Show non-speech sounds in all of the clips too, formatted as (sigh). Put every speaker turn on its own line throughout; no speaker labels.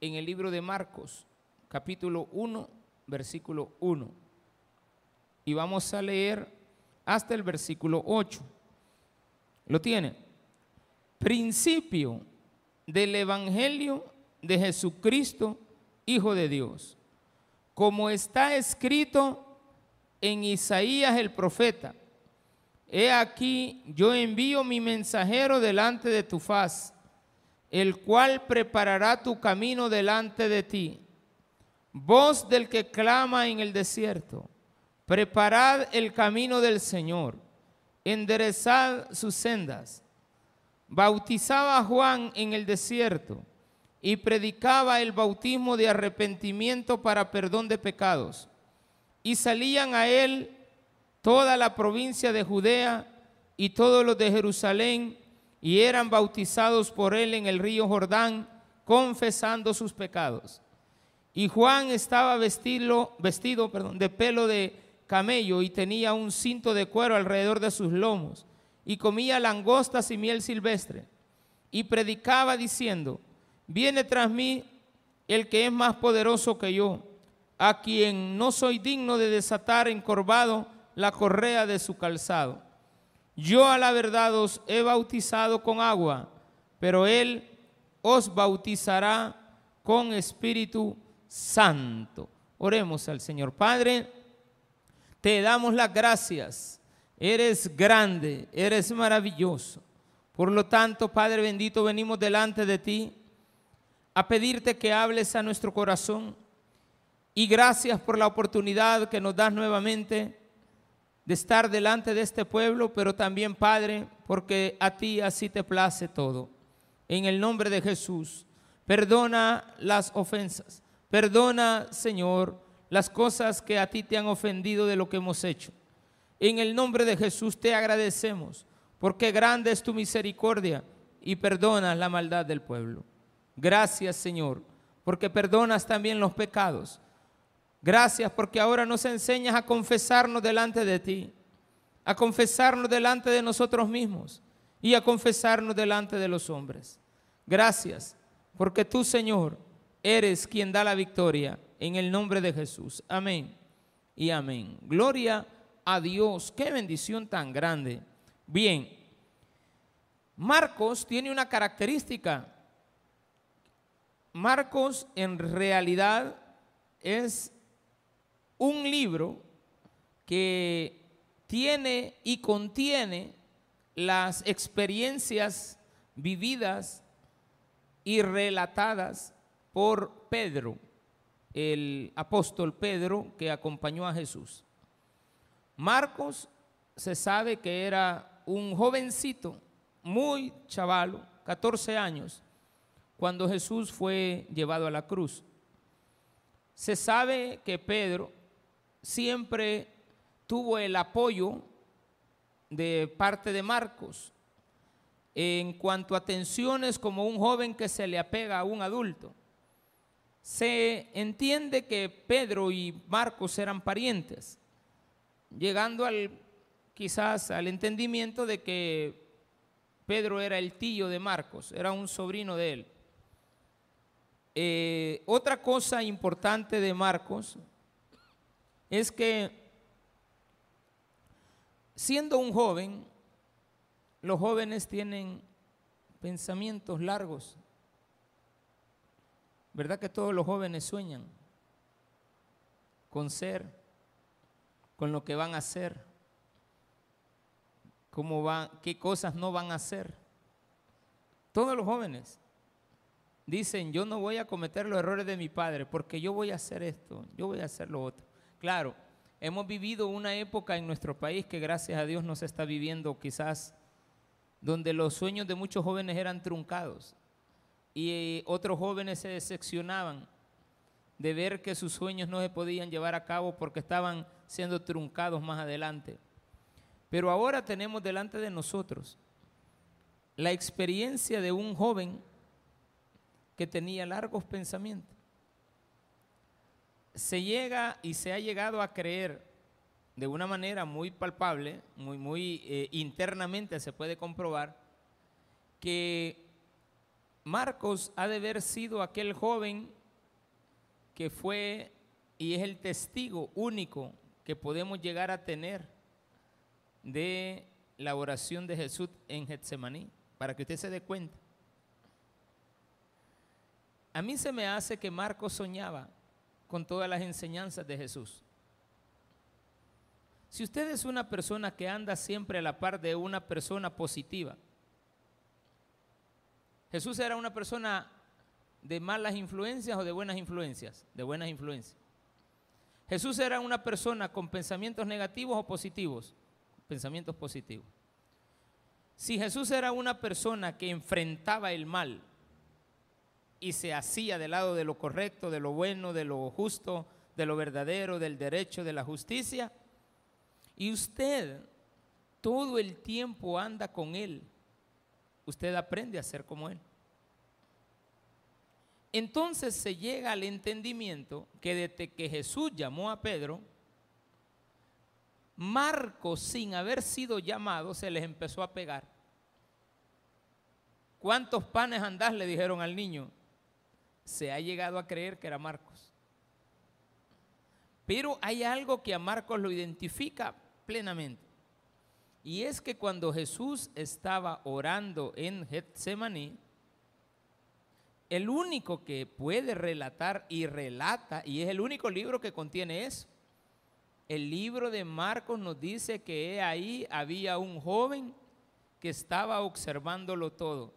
en el libro de Marcos, capítulo 1, versículo 1. Y vamos a leer hasta el versículo 8. ¿Lo tiene? Principio del Evangelio de Jesucristo, Hijo de Dios. Como está escrito en Isaías el profeta. He aquí, yo envío mi mensajero delante de tu faz, el cual preparará tu camino delante de ti. Voz del que clama en el desierto, preparad el camino del Señor, enderezad sus sendas. Bautizaba a Juan en el desierto y predicaba el bautismo de arrepentimiento para perdón de pecados. Y salían a él toda la provincia de Judea y todos los de Jerusalén y eran bautizados por él en el río Jordán, confesando sus pecados. Y Juan estaba vestido, vestido de pelo de camello y tenía un cinto de cuero alrededor de sus lomos y comía langostas y miel silvestre y predicaba diciendo, viene tras mí el que es más poderoso que yo, a quien no soy digno de desatar encorvado la correa de su calzado. Yo a la verdad os he bautizado con agua, pero él os bautizará con Espíritu Santo. Oremos al Señor. Padre, te damos las gracias. Eres grande, eres maravilloso. Por lo tanto, Padre bendito, venimos delante de ti a pedirte que hables a nuestro corazón. Y gracias por la oportunidad que nos das nuevamente de estar delante de este pueblo, pero también, Padre, porque a ti así te place todo. En el nombre de Jesús, perdona las ofensas. Perdona, Señor, las cosas que a ti te han ofendido de lo que hemos hecho. En el nombre de Jesús te agradecemos, porque grande es tu misericordia y perdonas la maldad del pueblo. Gracias, Señor, porque perdonas también los pecados Gracias porque ahora nos enseñas a confesarnos delante de ti, a confesarnos delante de nosotros mismos y a confesarnos delante de los hombres. Gracias porque tú, Señor, eres quien da la victoria en el nombre de Jesús. Amén y amén. Gloria a Dios. Qué bendición tan grande. Bien, Marcos tiene una característica. Marcos en realidad es un libro que tiene y contiene las experiencias vividas y relatadas por Pedro, el apóstol Pedro que acompañó a Jesús. Marcos se sabe que era un jovencito, muy chavalo, 14 años, cuando Jesús fue llevado a la cruz. Se sabe que Pedro siempre tuvo el apoyo de parte de Marcos en cuanto a tensiones como un joven que se le apega a un adulto. Se entiende que Pedro y Marcos eran parientes, llegando al quizás al entendimiento de que Pedro era el tío de Marcos, era un sobrino de él. Eh, otra cosa importante de Marcos es que siendo un joven, los jóvenes tienen pensamientos largos. ¿Verdad que todos los jóvenes sueñan con ser, con lo que van a hacer, cómo qué cosas no van a hacer? Todos los jóvenes dicen, yo no voy a cometer los errores de mi padre porque yo voy a hacer esto, yo voy a hacer lo otro. Claro, hemos vivido una época en nuestro país que gracias a Dios nos está viviendo quizás donde los sueños de muchos jóvenes eran truncados y eh, otros jóvenes se decepcionaban de ver que sus sueños no se podían llevar a cabo porque estaban siendo truncados más adelante. Pero ahora tenemos delante de nosotros la experiencia de un joven que tenía largos pensamientos se llega y se ha llegado a creer de una manera muy palpable, muy, muy eh, internamente se puede comprobar, que Marcos ha de haber sido aquel joven que fue y es el testigo único que podemos llegar a tener de la oración de Jesús en Getsemaní, para que usted se dé cuenta. A mí se me hace que Marcos soñaba con todas las enseñanzas de Jesús. Si usted es una persona que anda siempre a la par de una persona positiva, Jesús era una persona de malas influencias o de buenas influencias, de buenas influencias. Jesús era una persona con pensamientos negativos o positivos, pensamientos positivos. Si Jesús era una persona que enfrentaba el mal y se hacía del lado de lo correcto, de lo bueno, de lo justo, de lo verdadero, del derecho, de la justicia, y usted todo el tiempo anda con Él, usted aprende a ser como Él. Entonces se llega al entendimiento que desde que Jesús llamó a Pedro, Marcos, sin haber sido llamado, se les empezó a pegar. ¿Cuántos panes andás? le dijeron al niño. Se ha llegado a creer que era Marcos. Pero hay algo que a Marcos lo identifica plenamente. Y es que cuando Jesús estaba orando en Getsemaní, el único que puede relatar y relata, y es el único libro que contiene eso, el libro de Marcos nos dice que ahí había un joven que estaba observándolo todo,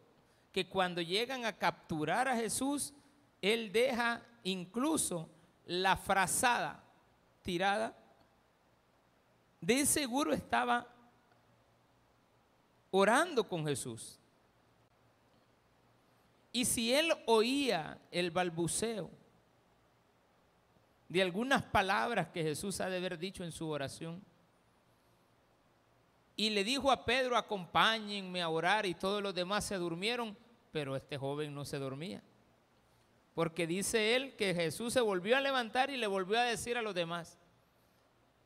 que cuando llegan a capturar a Jesús, él deja incluso la frazada tirada de seguro estaba orando con Jesús. Y si él oía el balbuceo de algunas palabras que Jesús ha de haber dicho en su oración, y le dijo a Pedro, acompáñenme a orar, y todos los demás se durmieron, pero este joven no se dormía. Porque dice él que Jesús se volvió a levantar y le volvió a decir a los demás,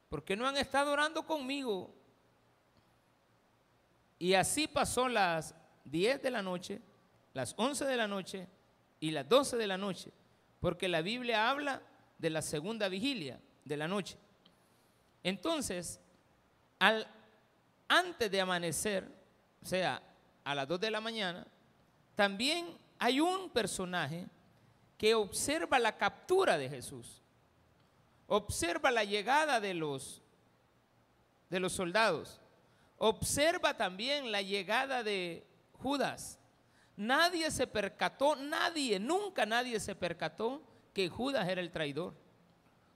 ¿por qué no han estado orando conmigo? Y así pasó las 10 de la noche, las 11 de la noche y las 12 de la noche, porque la Biblia habla de la segunda vigilia de la noche. Entonces, al, antes de amanecer, o sea, a las 2 de la mañana, también hay un personaje que observa la captura de Jesús observa la llegada de los, de los soldados, observa también la llegada de Judas. Nadie se percató, nadie, nunca nadie se percató que Judas era el traidor.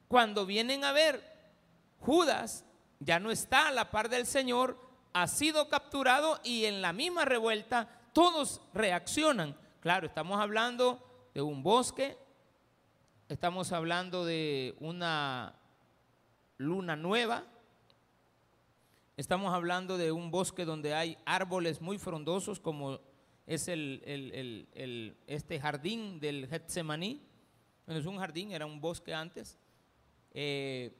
Cuando vienen a ver, Judas ya no está a la par del Señor, ha sido capturado y en la misma revuelta todos reaccionan. Claro, estamos hablando de un bosque, Estamos hablando de una luna nueva. Estamos hablando de un bosque donde hay árboles muy frondosos como es el, este jardín del Getsemaní. No es un jardín, era un bosque antes. Eh,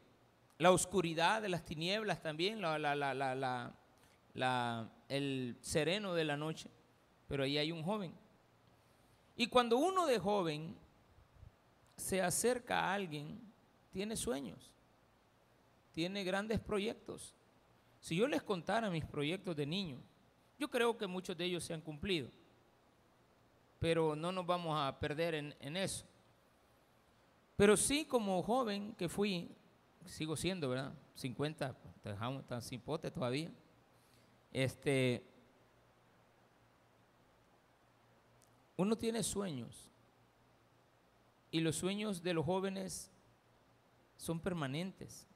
la oscuridad de las tinieblas también, el sereno de la noche. Pero ahí hay un joven. Y cuando uno de joven se acerca a alguien, tiene sueños, tiene grandes proyectos. Si yo les contara mis proyectos de niño, yo creo que muchos de ellos se han cumplido, pero no nos vamos a perder en, eso. Pero sí como joven que fui, sigo siendo, ¿verdad? 50, dejamos tan sin pote todavía. Este, uno tiene sueños y los sueños de los jóvenes son permanentes.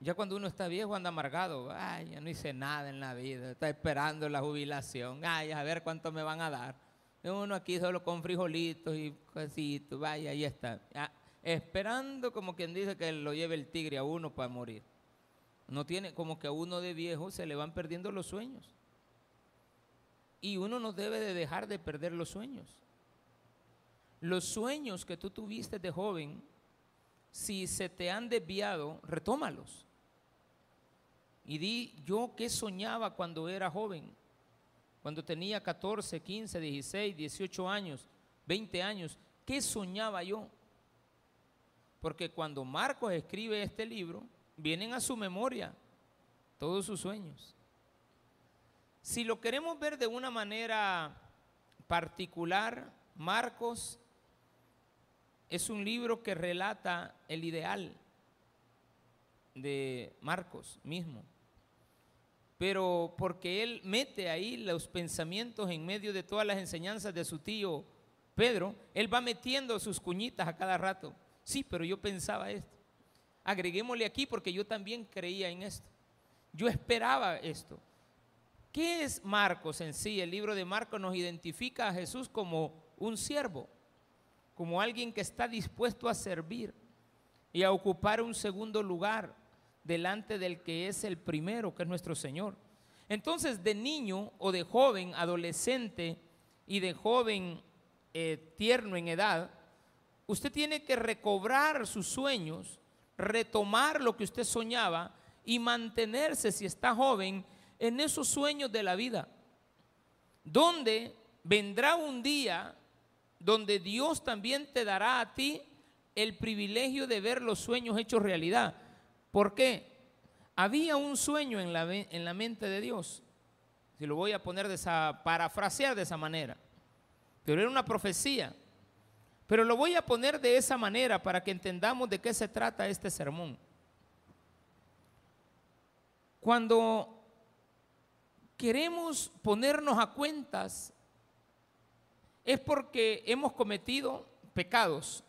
Ya cuando uno está viejo anda amargado, ay, ya no hice nada en la vida, está esperando la jubilación, ay, a ver cuánto me van a dar. Uno aquí solo con frijolitos y cositos, vaya, ahí está. esperando como quien dice que lo lleve el tigre a uno para morir. No tiene, como que a uno de viejo se le van perdiendo los sueños. Y uno no debe de dejar de perder los sueños. Los sueños que tú tuviste de joven, si se te han desviado, retómalos. Y di, yo qué soñaba cuando era joven. cuando tenía 14, 15, 16, 18 años, 20 años, ¿qué soñaba yo? Porque cuando Marcos escribe este libro, vienen a su memoria todos sus sueños. Si lo queremos ver de una manera particular, Marcos es un libro que relata el ideal de Marcos mismo pero porque él mete ahí los pensamientos en medio de todas las enseñanzas de su tío Pedro, él va metiendo sus cuñitas a cada rato. Sí, pero yo pensaba esto. Agreguémosle aquí porque yo también creía en esto. Yo esperaba esto. ¿Qué es Marcos en sí? El libro de Marcos nos identifica a Jesús como un siervo, como alguien que está dispuesto a servir y a ocupar un segundo lugar delante del que es el primero, que es nuestro Señor. Entonces, de niño o de joven, adolescente y de joven eh, tierno en edad, usted tiene que recobrar sus sueños, retomar lo que usted soñaba y mantenerse, si está joven, en esos sueños de la vida. Donde vendrá un día donde Dios también te dará a ti el privilegio de ver los sueños hechos realidad. ¿Por qué? Había un sueño en la, en la mente de Dios. Si lo voy a poner de esa, parafrasear de esa manera. Pero era una profecía. Pero lo voy a poner de esa manera para que entendamos de qué se trata este sermón. Cuando queremos ponernos a cuentas, es porque hemos cometido pecados.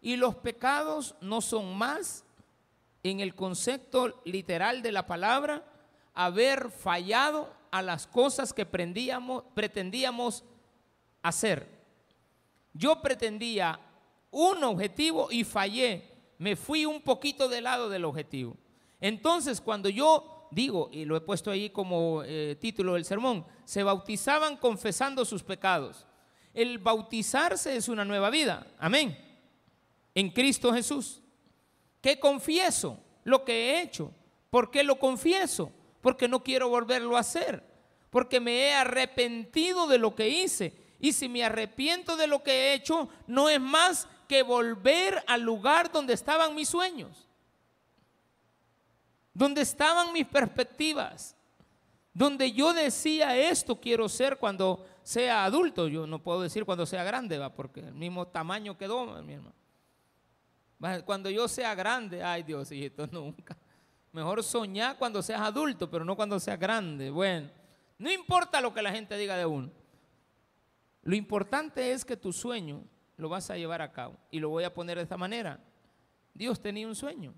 Y los pecados no son más en el concepto literal de la palabra, haber fallado a las cosas que pretendíamos hacer. Yo pretendía un objetivo y fallé. Me fui un poquito de lado del objetivo. Entonces, cuando yo digo, y lo he puesto ahí como eh, título del sermón, se bautizaban confesando sus pecados. El bautizarse es una nueva vida. Amén. En Cristo Jesús. ¿Qué confieso? Lo que he hecho. ¿Por qué lo confieso? Porque no quiero volverlo a hacer. Porque me he arrepentido de lo que hice. Y si me arrepiento de lo que he hecho, no es más que volver al lugar donde estaban mis sueños. Donde estaban mis perspectivas. Donde yo decía esto quiero ser cuando sea adulto. Yo no puedo decir cuando sea grande, va, porque el mismo tamaño quedó, mi hermano. Cuando yo sea grande, ay Dios, hijito, (laughs) nunca. Mejor soñar cuando seas adulto, pero no cuando seas grande. Bueno, no importa lo que la gente diga de uno. Lo importante es que tu sueño lo vas a llevar a cabo. Y lo voy a poner de esta manera. Dios tenía un sueño.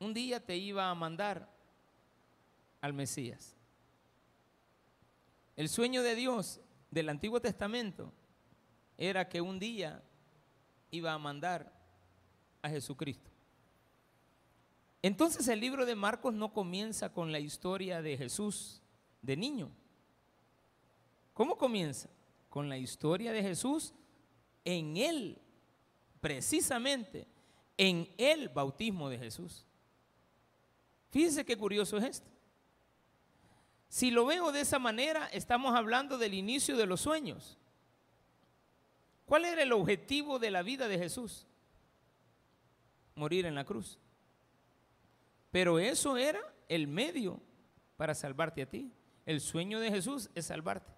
Un día te iba a mandar al Mesías. El sueño de Dios del Antiguo Testamento era que un día iba a mandar a Jesucristo. Entonces el libro de Marcos no comienza con la historia de Jesús de niño. ¿Cómo comienza? Con la historia de Jesús en él, precisamente en el bautismo de Jesús. Fíjense qué curioso es esto. Si lo veo de esa manera, estamos hablando del inicio de los sueños. ¿Cuál era el objetivo de la vida de Jesús? Morir en la cruz. Pero eso era el medio para salvarte a ti. El sueño de Jesús es salvarte.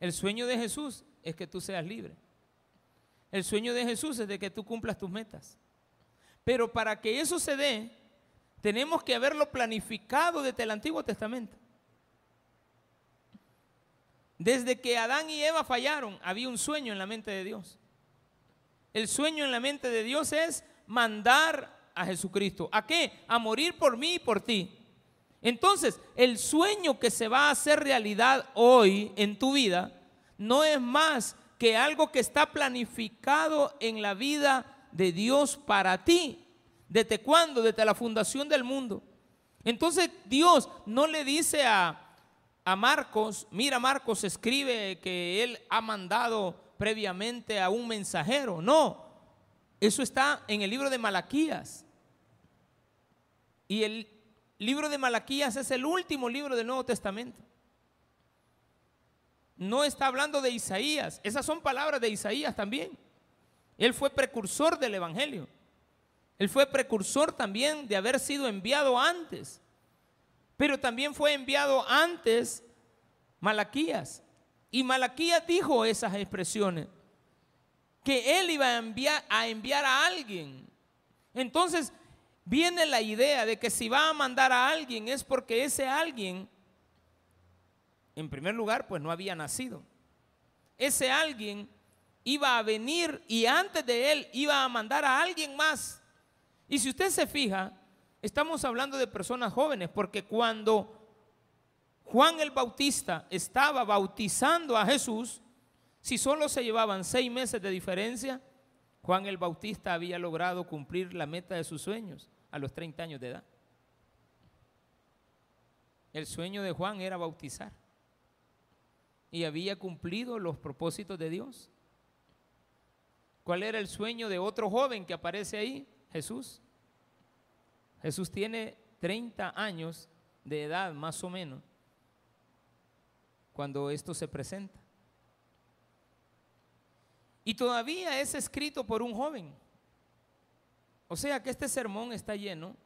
El sueño de Jesús es que tú seas libre. El sueño de Jesús es de que tú cumplas tus metas. Pero para que eso se dé, tenemos que haberlo planificado desde el Antiguo Testamento. Desde que Adán y Eva fallaron, había un sueño en la mente de Dios. El sueño en la mente de Dios es mandar a Jesucristo. ¿A qué? A morir por mí y por ti. Entonces, el sueño que se va a hacer realidad hoy en tu vida no es más que algo que está planificado en la vida de Dios para ti. ¿Desde cuándo? Desde la fundación del mundo. Entonces Dios no le dice a, a Marcos, mira Marcos escribe que él ha mandado previamente a un mensajero. No, eso está en el libro de Malaquías. Y el libro de Malaquías es el último libro del Nuevo Testamento. No está hablando de Isaías, esas son palabras de Isaías también. Él fue precursor del Evangelio. Él fue precursor también de haber sido enviado antes. Pero también fue enviado antes Malaquías. Y Malaquías dijo esas expresiones. Que él iba a enviar, a enviar a alguien. Entonces viene la idea de que si va a mandar a alguien es porque ese alguien, en primer lugar, pues no había nacido. Ese alguien iba a venir y antes de él iba a mandar a alguien más y si usted se fija, estamos hablando de personas jóvenes, porque cuando Juan el Bautista estaba bautizando a Jesús, si solo se llevaban seis meses de diferencia, Juan el Bautista había logrado cumplir la meta de sus sueños a los 30 años de edad. El sueño de Juan era bautizar y había cumplido los propósitos de Dios. ¿Cuál era el sueño de otro joven que aparece ahí? Jesús. Jesús tiene 30 años de edad más o menos cuando esto se presenta. Y todavía es escrito por un joven. O sea que este sermón está lleno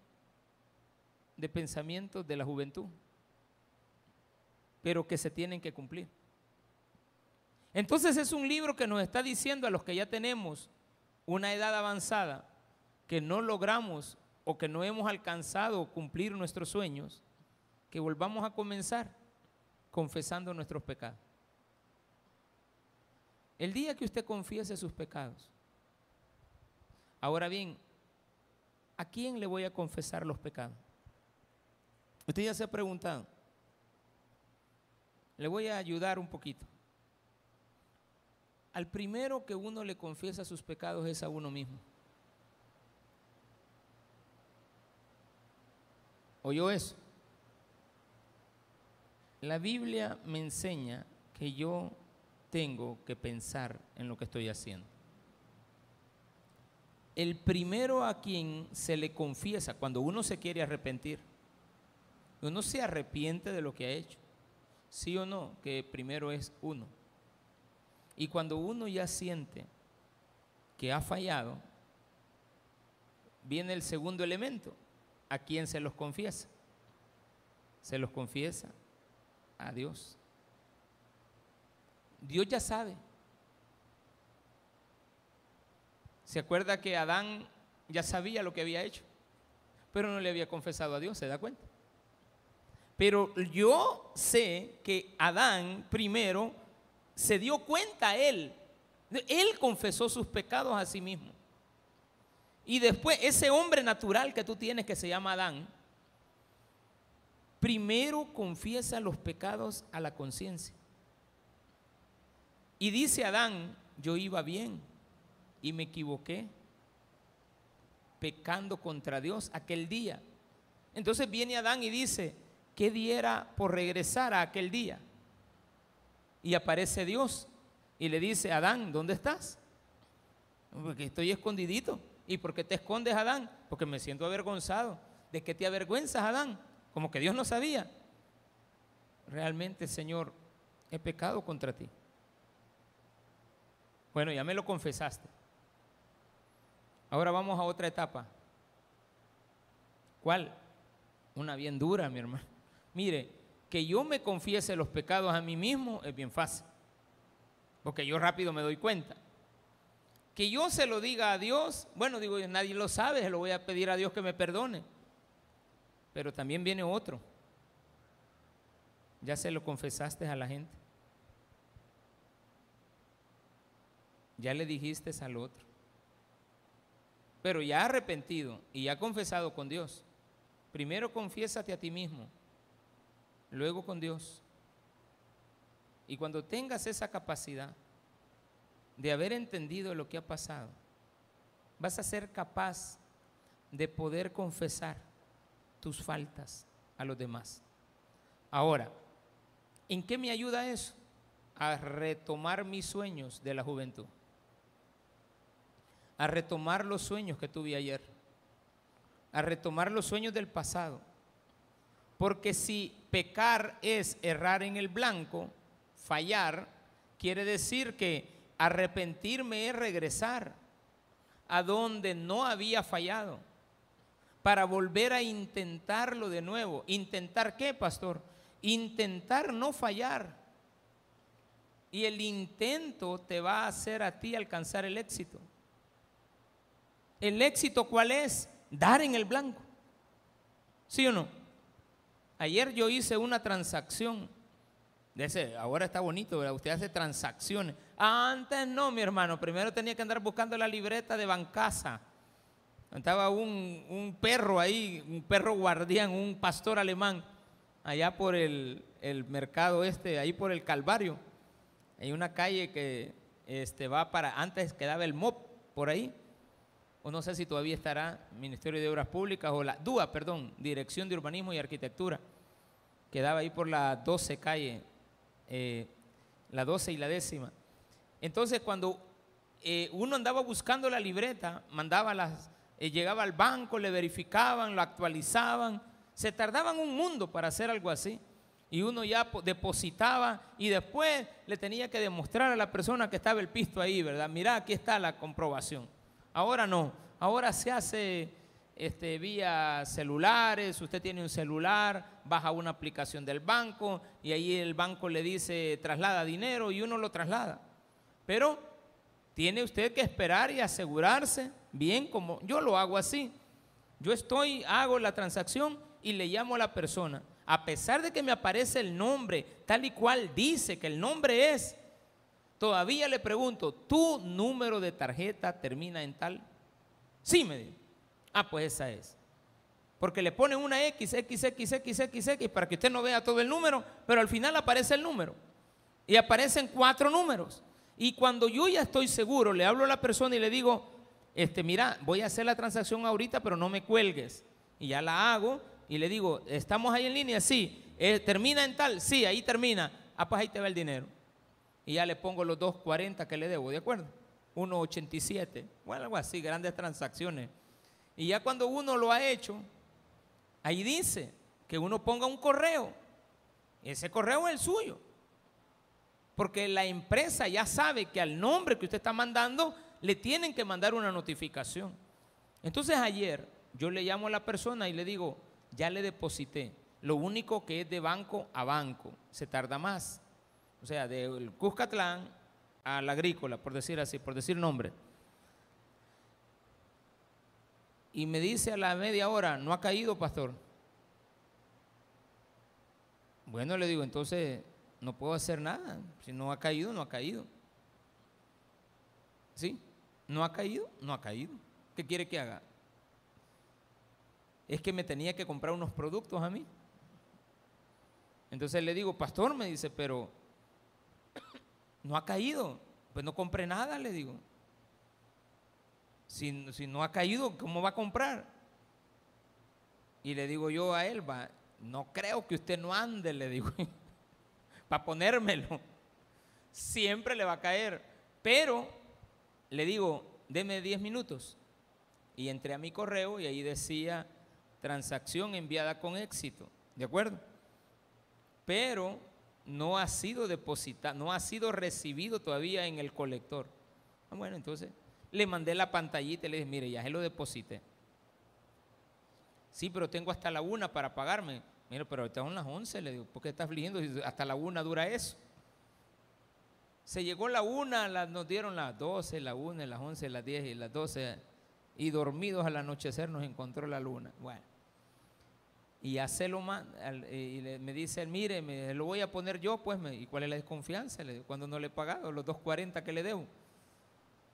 de pensamientos de la juventud, pero que se tienen que cumplir. Entonces es un libro que nos está diciendo a los que ya tenemos una edad avanzada, que no logramos o que no hemos alcanzado cumplir nuestros sueños, que volvamos a comenzar confesando nuestros pecados. El día que usted confiese sus pecados, ahora bien, ¿a quién le voy a confesar los pecados? Usted ya se ha preguntado. Le voy a ayudar un poquito. Al primero que uno le confiesa sus pecados es a uno mismo. ¿Oyó eso? La Biblia me enseña que yo tengo que pensar en lo que estoy haciendo. El primero a quien se le confiesa cuando uno se quiere arrepentir, uno se arrepiente de lo que ha hecho, sí o no, que primero es uno. Y cuando uno ya siente que ha fallado, viene el segundo elemento, ¿a quién se los confiesa? Se los confiesa a Dios. Dios ya sabe. Se acuerda que Adán ya sabía lo que había hecho, pero no le había confesado a Dios, ¿se da cuenta? Pero yo sé que Adán primero se dio cuenta él. Él confesó sus pecados a sí mismo. Y después ese hombre natural que tú tienes que se llama Adán, primero confiesa los pecados a la conciencia. Y dice Adán, yo iba bien y me equivoqué, pecando contra Dios aquel día. Entonces viene Adán y dice, ¿qué diera por regresar a aquel día? Y aparece Dios y le dice, Adán, ¿dónde estás? Porque estoy escondidito. ¿Y por qué te escondes, Adán? Porque me siento avergonzado. ¿De qué te avergüenzas, Adán? Como que Dios no sabía. Realmente, Señor, he pecado contra ti. Bueno, ya me lo confesaste. Ahora vamos a otra etapa. ¿Cuál? Una bien dura, mi hermano. Mire, que yo me confiese los pecados a mí mismo es bien fácil. Porque yo rápido me doy cuenta. Que yo se lo diga a Dios, bueno, digo, nadie lo sabe, lo voy a pedir a Dios que me perdone. Pero también viene otro. Ya se lo confesaste a la gente. Ya le dijiste al otro. Pero ya arrepentido y ya confesado con Dios. Primero confiésate a ti mismo, luego con Dios. Y cuando tengas esa capacidad, de haber entendido lo que ha pasado, vas a ser capaz de poder confesar tus faltas a los demás. Ahora, ¿en qué me ayuda eso? A retomar mis sueños de la juventud. A retomar los sueños que tuve ayer. A retomar los sueños del pasado. Porque si pecar es errar en el blanco, fallar, quiere decir que arrepentirme es regresar a donde no había fallado, para volver a intentarlo de nuevo. ¿Intentar qué, pastor? Intentar no fallar. Y el intento te va a hacer a ti alcanzar el éxito. ¿El éxito cuál es? Dar en el blanco. ¿Sí o no? Ayer yo hice una transacción. De ahora está bonito, ¿verdad? usted hace transacciones. Antes no, mi hermano. Primero tenía que andar buscando la libreta de Bancasa. Estaba un, un perro ahí, un perro guardián, un pastor alemán, allá por el, el mercado este, ahí por el Calvario. Hay una calle que este, va para, antes quedaba el MOP por ahí, o no sé si todavía estará Ministerio de Obras Públicas o la DUA, perdón, Dirección de Urbanismo y Arquitectura, quedaba ahí por la 12 calle, eh, la 12 y la décima. Entonces cuando eh, uno andaba buscando la libreta, mandaba las, eh, llegaba al banco, le verificaban, lo actualizaban, se tardaban un mundo para hacer algo así. Y uno ya depositaba y después le tenía que demostrar a la persona que estaba el pisto ahí, ¿verdad? Mira, aquí está la comprobación. Ahora no, ahora se hace este, vía celulares, usted tiene un celular, baja una aplicación del banco y ahí el banco le dice traslada dinero y uno lo traslada. Pero tiene usted que esperar y asegurarse bien como yo lo hago así. Yo estoy, hago la transacción y le llamo a la persona. A pesar de que me aparece el nombre tal y cual dice que el nombre es, Todavía le pregunto, ¿tu número de tarjeta termina en tal? Sí, me dijo. Ah, pues esa es. Porque le ponen una X, X, X, X, X, X, para que usted no vea todo el número, pero al final aparece el número. Y aparecen cuatro números. Y cuando yo ya estoy seguro, le hablo a la persona y le digo, este, mira, voy a hacer la transacción ahorita, pero no me cuelgues. Y ya la hago y le digo, ¿estamos ahí en línea? Sí. Eh, ¿Termina en tal? Sí, ahí termina. Ah, pues ahí te va el dinero y ya le pongo los 2.40 que le debo, ¿de acuerdo? 1.87, bueno, algo así, grandes transacciones. Y ya cuando uno lo ha hecho, ahí dice que uno ponga un correo. Ese correo es el suyo. Porque la empresa ya sabe que al nombre que usted está mandando le tienen que mandar una notificación. Entonces ayer yo le llamo a la persona y le digo, ya le deposité. Lo único que es de banco a banco, se tarda más o sea, del Cuscatlán al agrícola, por decir así, por decir nombre. Y me dice a la media hora, no ha caído, pastor. Bueno, le digo, entonces no puedo hacer nada. Si no ha caído, no ha caído. ¿Sí? ¿No ha caído? No ha caído. ¿Qué quiere que haga? Es que me tenía que comprar unos productos a mí. Entonces le digo, pastor, me dice, pero (coughs) no ha caído. Pues no compre nada, le digo. Si, no ha caído, ¿cómo va a comprar? Y le digo yo a él, va, no creo que usted no ande, le digo, (laughs) para ponérmelo. Siempre le va a caer. Pero le digo, deme 10 minutos. Y entré a mi correo y ahí decía transacción enviada con éxito. ¿De acuerdo? Pero no ha sido depositado, no ha sido recibido todavía en el colector. Ah, bueno, entonces le mandé la pantallita y le dije, mire, ya se lo deposité. Sí, pero tengo hasta la una para pagarme. Mire, pero ahorita son las once, le digo, ¿por qué estás afligiendo? Hasta la una dura eso. Se llegó la una, nos dieron las doce, la una, las once, las diez y las doce. Y dormidos al anochecer nos encontró la luna. Bueno y hacerlo más, y me dice, mire, me, lo voy a poner yo, pues, ¿y cuál es la desconfianza? cuando no le he pagado los 2.40 que le debo.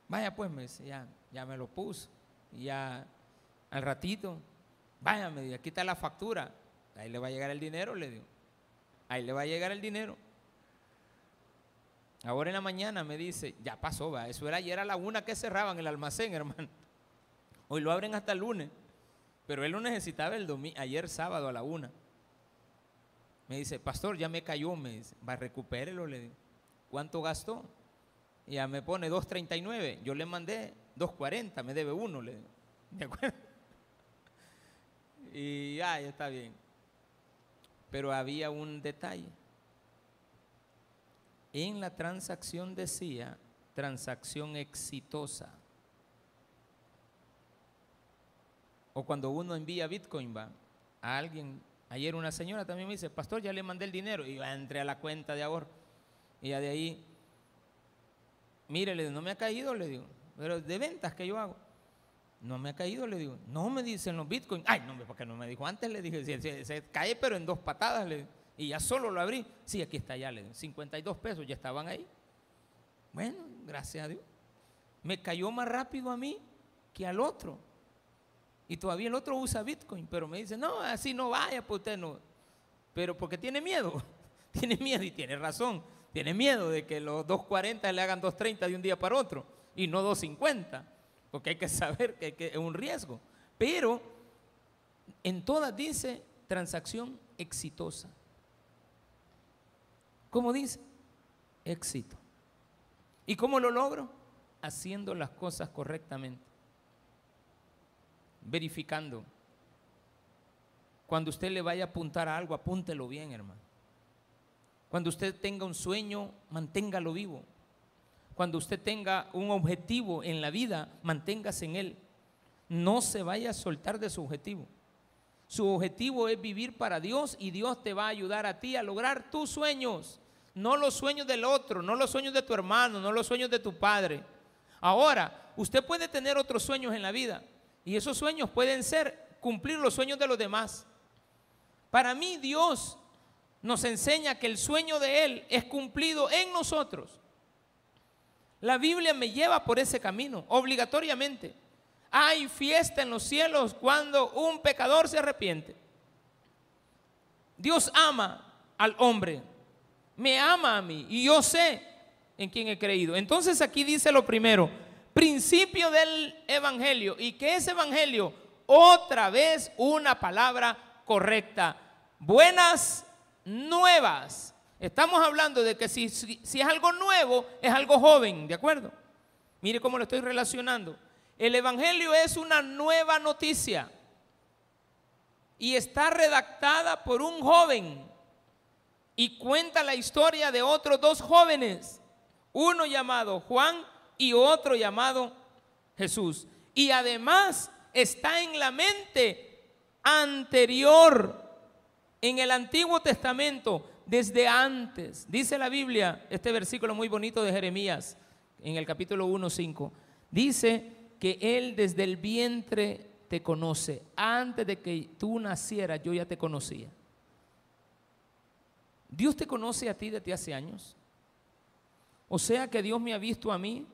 Vaya, pues, me dice, ya, ya me lo puso. Y ya al ratito, vaya, me dice, aquí está la factura. Ahí le va a llegar el dinero, le digo. Ahí le va a llegar el dinero. Ahora en la mañana me dice, ya pasó, va, eso era ayer a la una que cerraban el almacén, (laughs) hermano. Hoy lo abren hasta el lunes. Pero él lo necesitaba el domingo, ayer sábado a la una. Me dice, pastor, ya me cayó, me dice, va, recupérelo, le digo. ¿Cuánto gastó? Y ya me pone 2.39. Yo le mandé 2.40, me debe uno, le digo. ¿De acuerdo? (laughs) Y ya, ya está bien. Pero había un detalle. En la transacción decía transacción exitosa. O cuando uno envía Bitcoin va a alguien, ayer una señora también me dice, pastor, ya le mandé el dinero y yo entré a la cuenta de ahorro. Y ya de ahí, mire, no me ha caído, le digo, pero de ventas que yo hago. No me ha caído, le digo. No me dicen los bitcoins. Ay, no, porque no me dijo antes, le dije, se, cae, pero en dos patadas, le Y ya solo lo abrí. Sí, aquí está ya, le digo. 52 pesos, ya estaban ahí. Bueno, gracias a Dios. Me cayó más rápido a mí que al otro. Y todavía el otro usa Bitcoin, pero me dice, no, así no vaya, pues usted no. Pero porque tiene miedo, (laughs) tiene miedo y tiene razón. Tiene miedo de que los 2.40 le hagan 2.30 de un día para otro y no 2.50, porque hay que saber que, es un riesgo. Pero en todas dice transacción exitosa. ¿Cómo dice? Éxito. ¿Y cómo lo logro? Haciendo las cosas correctamente verificando. Cuando usted le vaya a apuntar a algo, apúntelo bien, hermano. Cuando usted tenga un sueño, manténgalo vivo. Cuando usted tenga un objetivo en la vida, manténgase en él. No se vaya a soltar de su objetivo. Su objetivo es vivir para Dios y Dios te va a ayudar a ti a lograr tus sueños. No los sueños del otro, no los sueños de tu hermano, no los sueños de tu padre. Ahora, usted puede tener otros sueños en la vida, y esos sueños pueden ser cumplir los sueños de los demás. Para mí Dios nos enseña que el sueño de Él es cumplido en nosotros. La Biblia me lleva por ese camino, obligatoriamente. Hay fiesta en los cielos cuando un pecador se arrepiente. Dios ama al hombre, me ama a mí y yo sé en quién he creído. Entonces aquí dice lo primero, principio del Evangelio. ¿Y que es Evangelio? Otra vez una palabra correcta. Buenas nuevas. Estamos hablando de que si, es algo nuevo, es algo joven, ¿de acuerdo? Mire cómo lo estoy relacionando. El Evangelio es una nueva noticia y está redactada por un joven y cuenta la historia de otros dos jóvenes, uno llamado Juan y otro llamado Jesús. Y además está en la mente anterior, en el Antiguo Testamento, desde antes. Dice la Biblia, este versículo muy bonito de Jeremías, en el capítulo 1.5, dice que Él desde el vientre te conoce. Antes de que tú nacieras, yo ya te conocía. Dios te conoce a ti desde hace años. O sea que Dios me ha visto a mí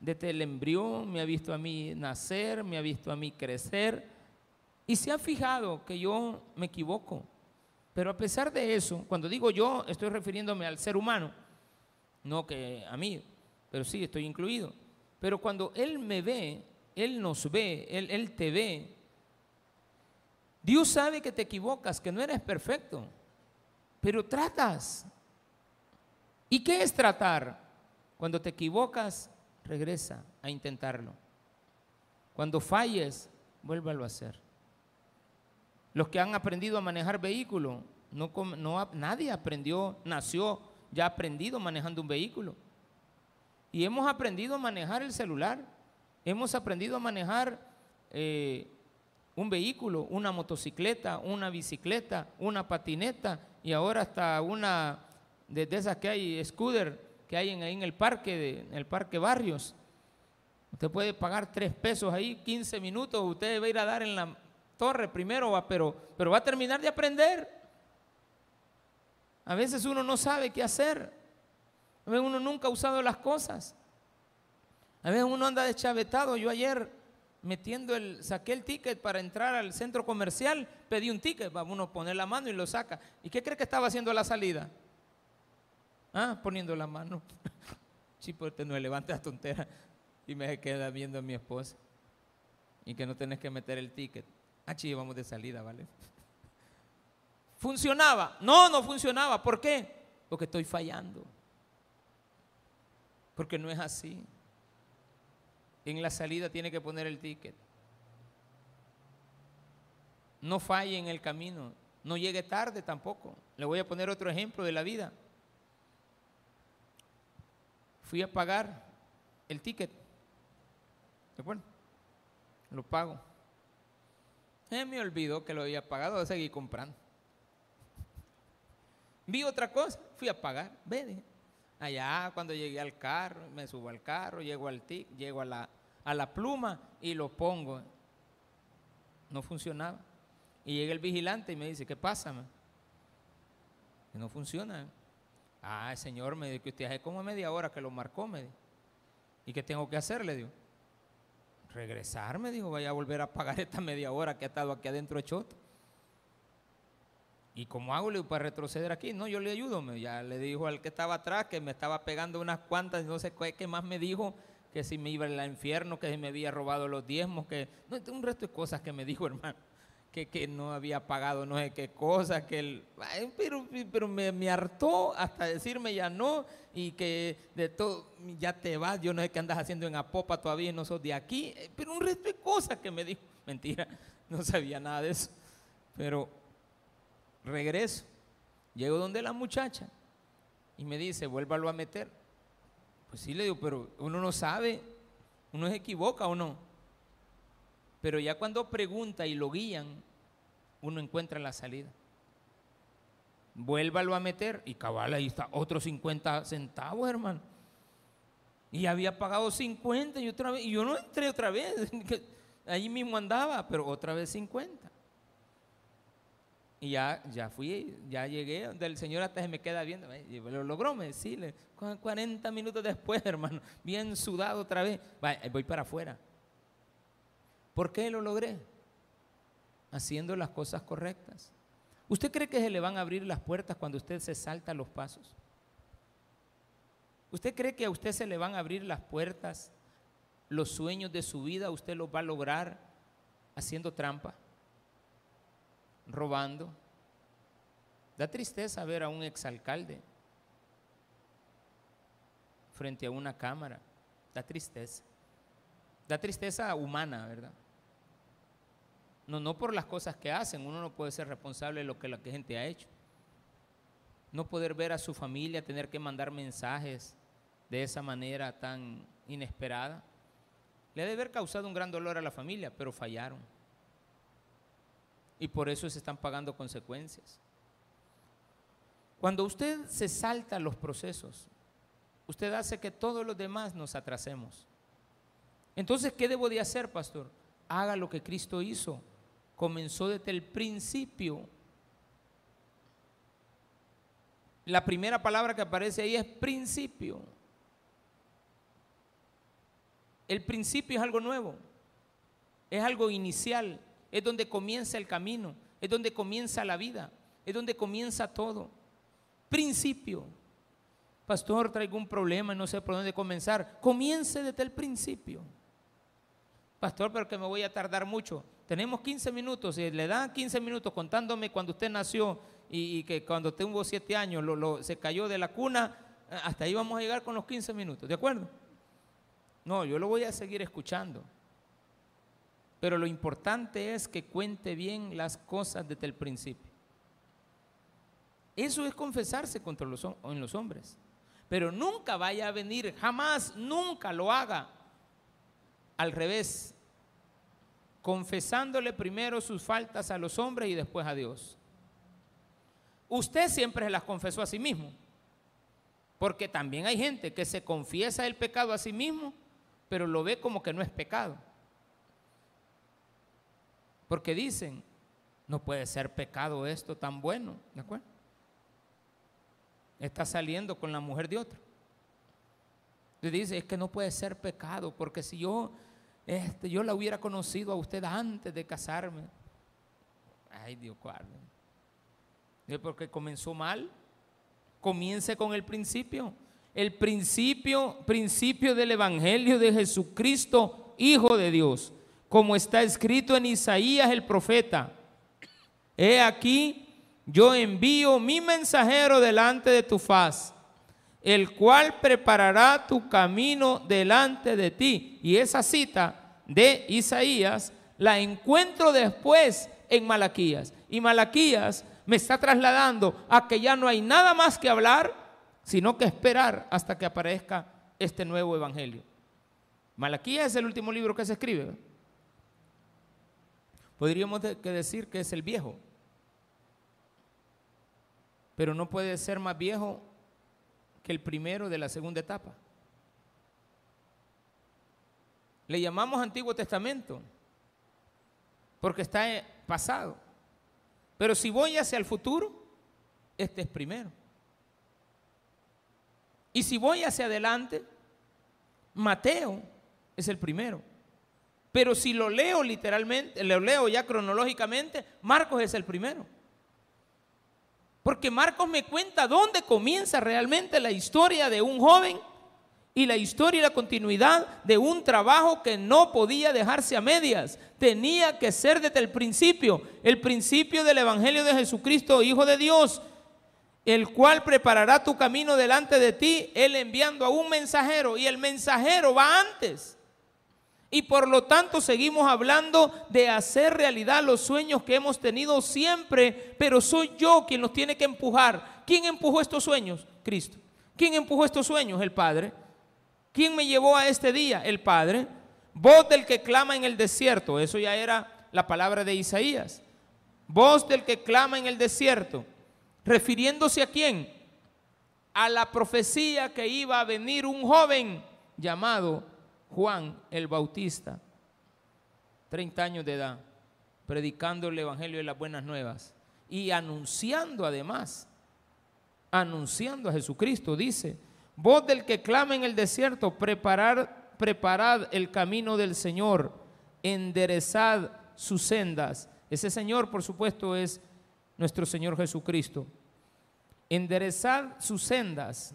desde el embrión, me ha visto a mí nacer, me ha visto a mí crecer y se ha fijado que yo me equivoco. Pero a pesar de eso, cuando digo yo, estoy refiriéndome al ser humano, no que a mí, pero sí, estoy incluido. Pero cuando Él me ve, Él nos ve, Él, te ve, Dios sabe que te equivocas, que no eres perfecto, pero tratas. ¿Y qué es tratar? Cuando te equivocas, regresa a intentarlo. Cuando falles, vuélvalo a hacer. Los que han aprendido a manejar vehículo, no, no, nadie aprendió, nació ya aprendido manejando un vehículo. Y hemos aprendido a manejar el celular, hemos aprendido a manejar eh, un vehículo, una motocicleta, una bicicleta, una patineta y ahora hasta una de, esas que hay, scooter, que hay en, ahí en el parque, en el parque Barrios. Usted puede pagar tres pesos ahí, 15 minutos, usted va a ir a dar en la torre primero, pero, pero va a terminar de aprender. A veces uno no sabe qué hacer. A veces uno nunca ha usado las cosas. A veces uno anda deschavetado. Yo ayer metiendo el, saqué el ticket para entrar al centro comercial, pedí un ticket, va uno poner la mano y lo saca. ¿Y qué cree que estaba haciendo a la salida? Ah, poniendo la mano. (laughs) sí, porque no levante la tontera y me queda viendo a mi esposa. Y que no tenés que meter el ticket. Ah, sí, vamos de salida, ¿vale? (laughs) ¿Funcionaba? No, no funcionaba. ¿Por qué? Porque estoy fallando. Porque no es así. En la salida tiene que poner el ticket. No falle en el camino. no llegue tarde tampoco. Le voy a poner otro ejemplo de la vida. Fui a pagar el ticket. ¿De acuerdo? Lo pago. Me olvidó que lo había pagado, seguí comprando. Vi otra cosa, fui a pagar. Ve, allá cuando llegué al carro, me subo al carro, llego al tic, llego a la, a la pluma y lo pongo. No funcionaba. Y llega el vigilante y me dice, ¿qué pasa? No funciona. Ah, el señor me dijo que usted hace como media hora que lo marcó, me dijo. ¿Y qué tengo que hacer? Le digo. Regresar, me dijo, vaya a volver a pagar (laughs) esta media hora que ha estado aquí adentro de Choto. ¿Y cómo hago le digo, para retroceder aquí? No, yo le ayudo. Ya le dijo al que estaba atrás que me estaba pegando unas cuantas, no sé qué más me dijo, que si me iba al infierno, que si me había robado los diezmos, que no, un resto de cosas que me dijo, (laughs) hermano que, no había pagado no sé qué cosa, que él, pero, pero me, me, hartó hasta decirme ya no y que de todo, ya te vas, yo no sé qué andas haciendo en Apopa todavía no sos de aquí, eh, pero un resto de cosas que me dijo, (laughs) mentira, no sabía nada de eso, pero regreso, llego donde la muchacha y me dice, vuélvalo a meter. Pues sí le digo, pero uno no sabe, uno se equivoca o no. Pero ya cuando pregunta y lo guían, uno encuentra la salida. Vuélvalo a meter y cabal, ahí está, otros 50 centavos, hermano. Y había pagado 50 y otra vez, y yo no entré otra vez, (laughs) ahí mismo andaba, pero otra vez 50. Y ya, ya fui, ya llegué, donde el Señor hasta se me queda viendo, lo logró, me decirle, 40 minutos después, (laughs) hermano, bien sudado otra vez, voy para afuera. ¿Por qué lo logré? Haciendo las cosas correctas. ¿Usted cree que se le van a abrir las puertas cuando usted se salta los pasos? ¿Usted cree que a usted se le van a abrir las puertas, los sueños de su vida, usted los va a lograr haciendo trampa, robando? Da tristeza ver a un exalcalde frente a una cámara. Da tristeza. Da tristeza humana, ¿verdad? No, no por las cosas que hacen, uno no puede ser responsable de lo que la gente ha hecho. No poder ver a su familia, tener que mandar mensajes de esa manera tan inesperada. Le ha de haber causado un gran dolor a la familia, pero fallaron. Y por eso se están pagando consecuencias. Cuando usted se salta los procesos, usted hace que todos los demás nos atrasemos. Entonces, ¿qué debo de hacer, pastor? Haga lo que Cristo hizo comenzó desde el principio. La primera palabra que aparece ahí es principio. El principio es algo nuevo, es algo inicial, es donde comienza el camino, es donde comienza la vida, es donde comienza todo. Principio. Pastor, traigo un problema y no sé por dónde comenzar. Comience desde el principio. Pastor, pero que me voy a tardar mucho tenemos 15 minutos, y le dan 15 minutos contándome cuando usted nació y, que cuando tuvo 7 años se cayó de la cuna, eh, hasta ahí vamos a llegar con los 15 minutos, ¿de acuerdo? No, yo lo voy a seguir escuchando. Pero lo importante es que cuente bien las cosas desde el principio. Eso es confesarse contra los, en los hombres. Pero nunca vaya a venir, jamás, nunca lo haga. Al revés, confesándole primero sus faltas a los hombres y después a Dios. Usted siempre se las confesó a sí mismo, porque también hay gente que se confiesa el pecado a sí mismo, pero lo ve como que no es pecado. Porque dicen, no puede ser pecado esto tan bueno, ¿de acuerdo? Está saliendo con la mujer de otro. Y dice, es que no puede ser pecado, porque si yo este, yo la hubiera conocido a usted antes de casarme. Ay, Dios guarde. Porque comenzó mal. Comience con el principio. El principio, principio del Evangelio de Jesucristo, Hijo de Dios. Como está escrito en Isaías el profeta. He aquí, yo envío mi mensajero delante de tu faz el cual preparará tu camino delante de ti. Y esa cita de Isaías la encuentro después en Malaquías. Y Malaquías me está trasladando a que ya no hay nada más que hablar, sino que esperar hasta que aparezca este nuevo evangelio. Malaquías es el último libro que se escribe. Podríamos decir que es el viejo, pero no puede ser más viejo que el primero de la segunda etapa. Le llamamos Antiguo Testamento porque está pasado. Pero si voy hacia el futuro, este es primero. Y si voy hacia adelante, Mateo es el primero. Pero si lo leo literalmente, lo leo ya cronológicamente, Marcos es el primero. Porque Marcos me cuenta dónde comienza realmente la historia de un joven y la historia y la continuidad de un trabajo que no podía dejarse a medias. Tenía que ser desde el principio, el principio del Evangelio de Jesucristo, Hijo de Dios, el cual preparará tu camino delante de ti, él enviando a un mensajero y el mensajero va antes. Y por lo tanto seguimos hablando de hacer realidad los sueños que hemos tenido siempre, pero soy yo quien los tiene que empujar. ¿Quién empujó estos sueños? Cristo. ¿Quién empujó estos sueños? El Padre. ¿Quién me llevó a este día? El Padre. Voz del que clama en el desierto. Eso ya era la palabra de Isaías. Voz del que clama en el desierto. Refiriéndose a quién? A la profecía que iba a venir un joven llamado Juan el Bautista. 30 años de edad. Predicando el Evangelio de las Buenas Nuevas. Y anunciando además. Anunciando a Jesucristo. Dice Voz del que clama en el desierto, preparar, preparad el camino del Señor, enderezad sus sendas. Ese Señor, por supuesto, es nuestro Señor Jesucristo. Enderezad sus sendas.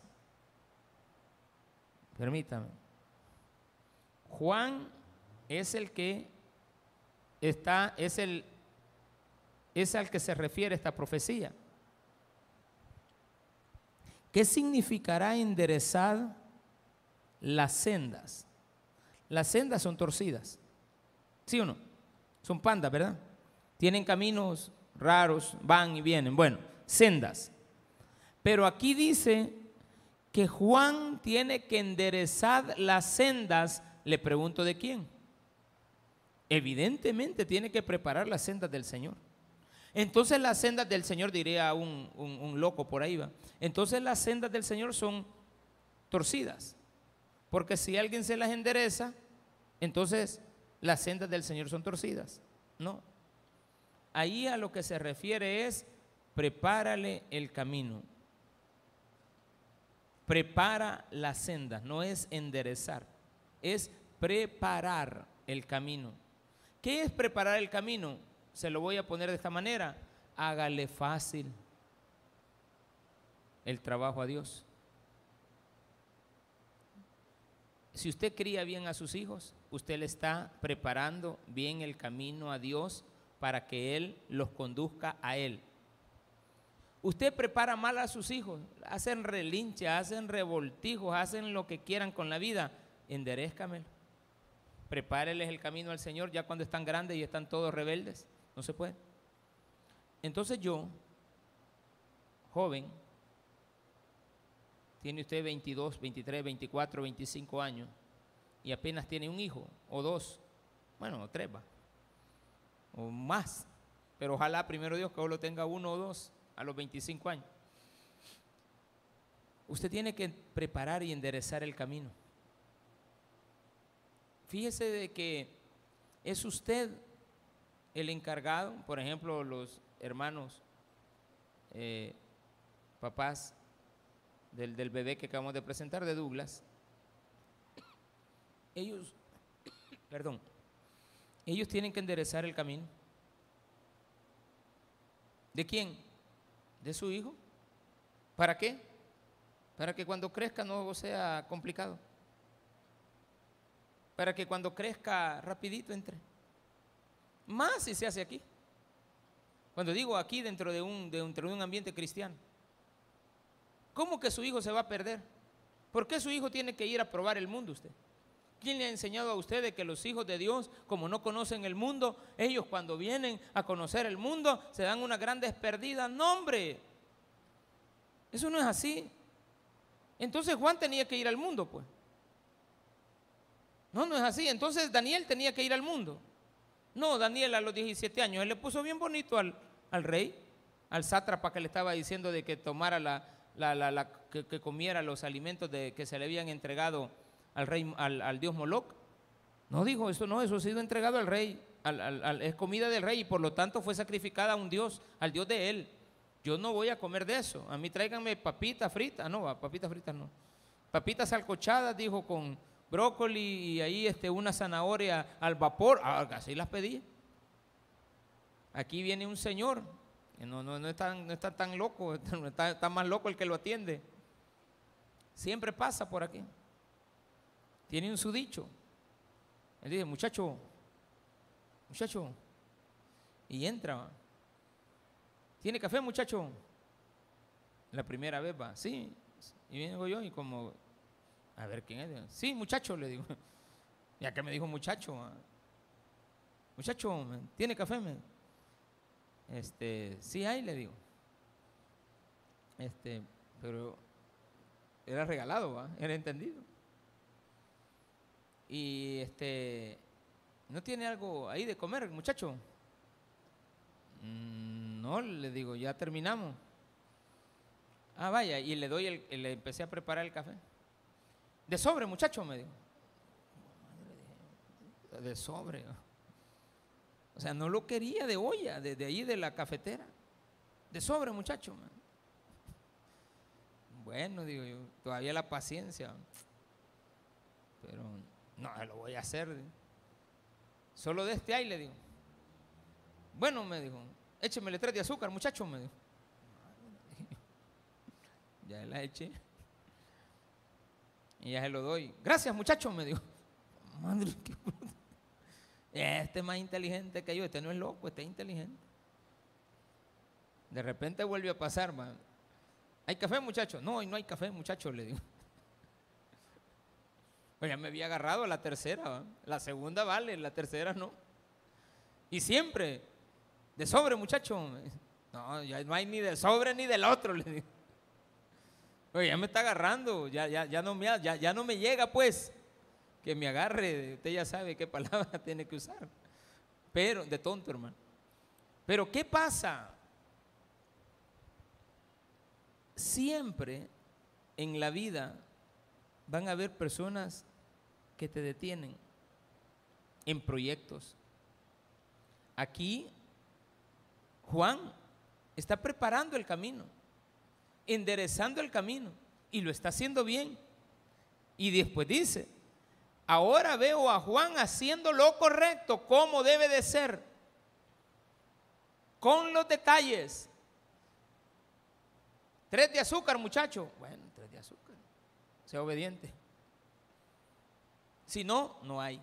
Permítame. Juan es el que está, es el, es al que se refiere esta profecía. ¿Qué significará enderezar las sendas? Las sendas son torcidas. ¿Sí o no? Son pandas, ¿verdad? Tienen caminos raros, van y vienen. Bueno, sendas. Pero aquí dice que Juan tiene que enderezar las sendas. Le pregunto de quién. Evidentemente tiene que preparar las sendas del Señor. Entonces las sendas del Señor, diría un, un, loco por ahí va. Entonces las sendas del Señor son torcidas. Porque si alguien se las endereza, entonces las sendas del Señor son torcidas. No. Ahí a lo que se refiere es prepárale el camino. Prepara las sendas, no es enderezar, es preparar el camino. ¿Qué es preparar el camino? se lo voy a poner de esta manera, hágale fácil el trabajo a Dios. Si usted cría bien a sus hijos, usted le está preparando bien el camino a Dios para que Él los conduzca a Él. Usted prepara mal a sus hijos, hacen relincha, hacen revoltijos, hacen lo que quieran con la vida, enderezcamelo. Prepáreles el camino al Señor ya cuando están grandes y están todos rebeldes. No se puede. Entonces yo, joven, tiene usted 22, 23, 24, 25 años y apenas tiene un hijo o dos, bueno, o tres va, o más, pero ojalá primero Dios que lo tenga uno o dos a los 25 años. Usted tiene que preparar y enderezar el camino. Fíjese de que es usted el encargado, por ejemplo, los hermanos, eh, papás del, del bebé que acabamos de presentar, de Douglas, ellos, (coughs) perdón, ellos tienen que enderezar el camino. ¿De quién? De su hijo. ¿Para qué? Para que cuando crezca no sea complicado. Para que cuando crezca rapidito entre. Más si se hace aquí. Cuando digo aquí dentro de un, dentro de un ambiente cristiano. ¿Cómo que su hijo se va a perder? ¿Por qué su hijo tiene que ir a probar el mundo usted? ¿Quién le ha enseñado a ustedes que los hijos de Dios, como no conocen el mundo, ellos cuando vienen a conocer el mundo se dan una gran perdida? No, hombre. Eso no es así. Entonces Juan tenía que ir al mundo, pues. No, no es así. Entonces Daniel tenía que ir al mundo. No, Daniel a los 17 años, él le puso bien bonito al, rey, al sátrapa que le estaba diciendo de que tomara la, la, que, comiera los alimentos de, que se le habían entregado al rey, al, dios Moloch. No dijo eso, no, eso ha sido entregado al rey, es comida del rey y por lo tanto fue sacrificada a un dios, al dios de él. Yo no voy a comer de eso. A mí tráiganme papitas fritas, no, papitas fritas no. Papitas alcochadas, dijo, con brócoli y ahí este, una zanahoria al vapor. Ah, así las pedí. Aquí viene un señor, no, no, no, está, no está tan loco, (laughs) está, está más loco el que lo atiende. Siempre pasa por aquí. Tiene un su dicho. Él dice, muchacho, muchacho, y entra. ¿Tiene café, muchacho? La primera vez va, sí. Y vengo yo y como, a ver quién es. Sí, muchacho, le digo. (laughs) Ya que me dijo muchacho. Muchacho, ¿tiene café? Este, sí hay, le digo. Este, pero era regalado, ¿va? era entendido. Y este, ¿no tiene algo ahí de comer, muchacho? Mm, no, le digo, ya terminamos. Ah, vaya, y le doy el, le empecé a preparar el café. De sobre, muchacho, me dijo. De sobre. O sea, no lo quería de olla, de, ahí de la cafetera. De sobre, muchacho. Bueno, digo yo, todavía la paciencia. Pero no, lo voy a hacer. Solo de este hay, le digo. Bueno, me dijo, échemele tres de azúcar, muchacho, me dijo. (laughs) Ya la eché. Y ya se lo doy. Gracias, muchacho, me dijo. (laughs) Madre, qué Este es más inteligente que yo. Este no es loco, este es inteligente. De repente vuelve a pasar, man. ¿Hay café, muchacho? No, no hay café, muchacho, le digo. (laughs) Pues ya me había agarrado a la tercera, la segunda vale, la tercera no. Y siempre, de sobre, muchacho. No, ya no hay ni de sobre ni del otro, le digo. Oye, ya me está agarrando, ya, ya, ya, no me, ya, ya no me llega, pues. Que me agarre, usted ya sabe qué (laughs) palabra tiene que usar. Pero, de tonto, hermano. Pero, ¿qué pasa? Siempre en la vida van a haber personas que te detienen en proyectos. Aquí Juan está preparando el camino, enderezando el camino y lo está haciendo bien. Y después dice, ahora veo a Juan haciendo lo correcto, como debe de ser, con los detalles. Tres de azúcar, muchacho. Bueno, tres de azúcar. Sea obediente. Si no, no hay.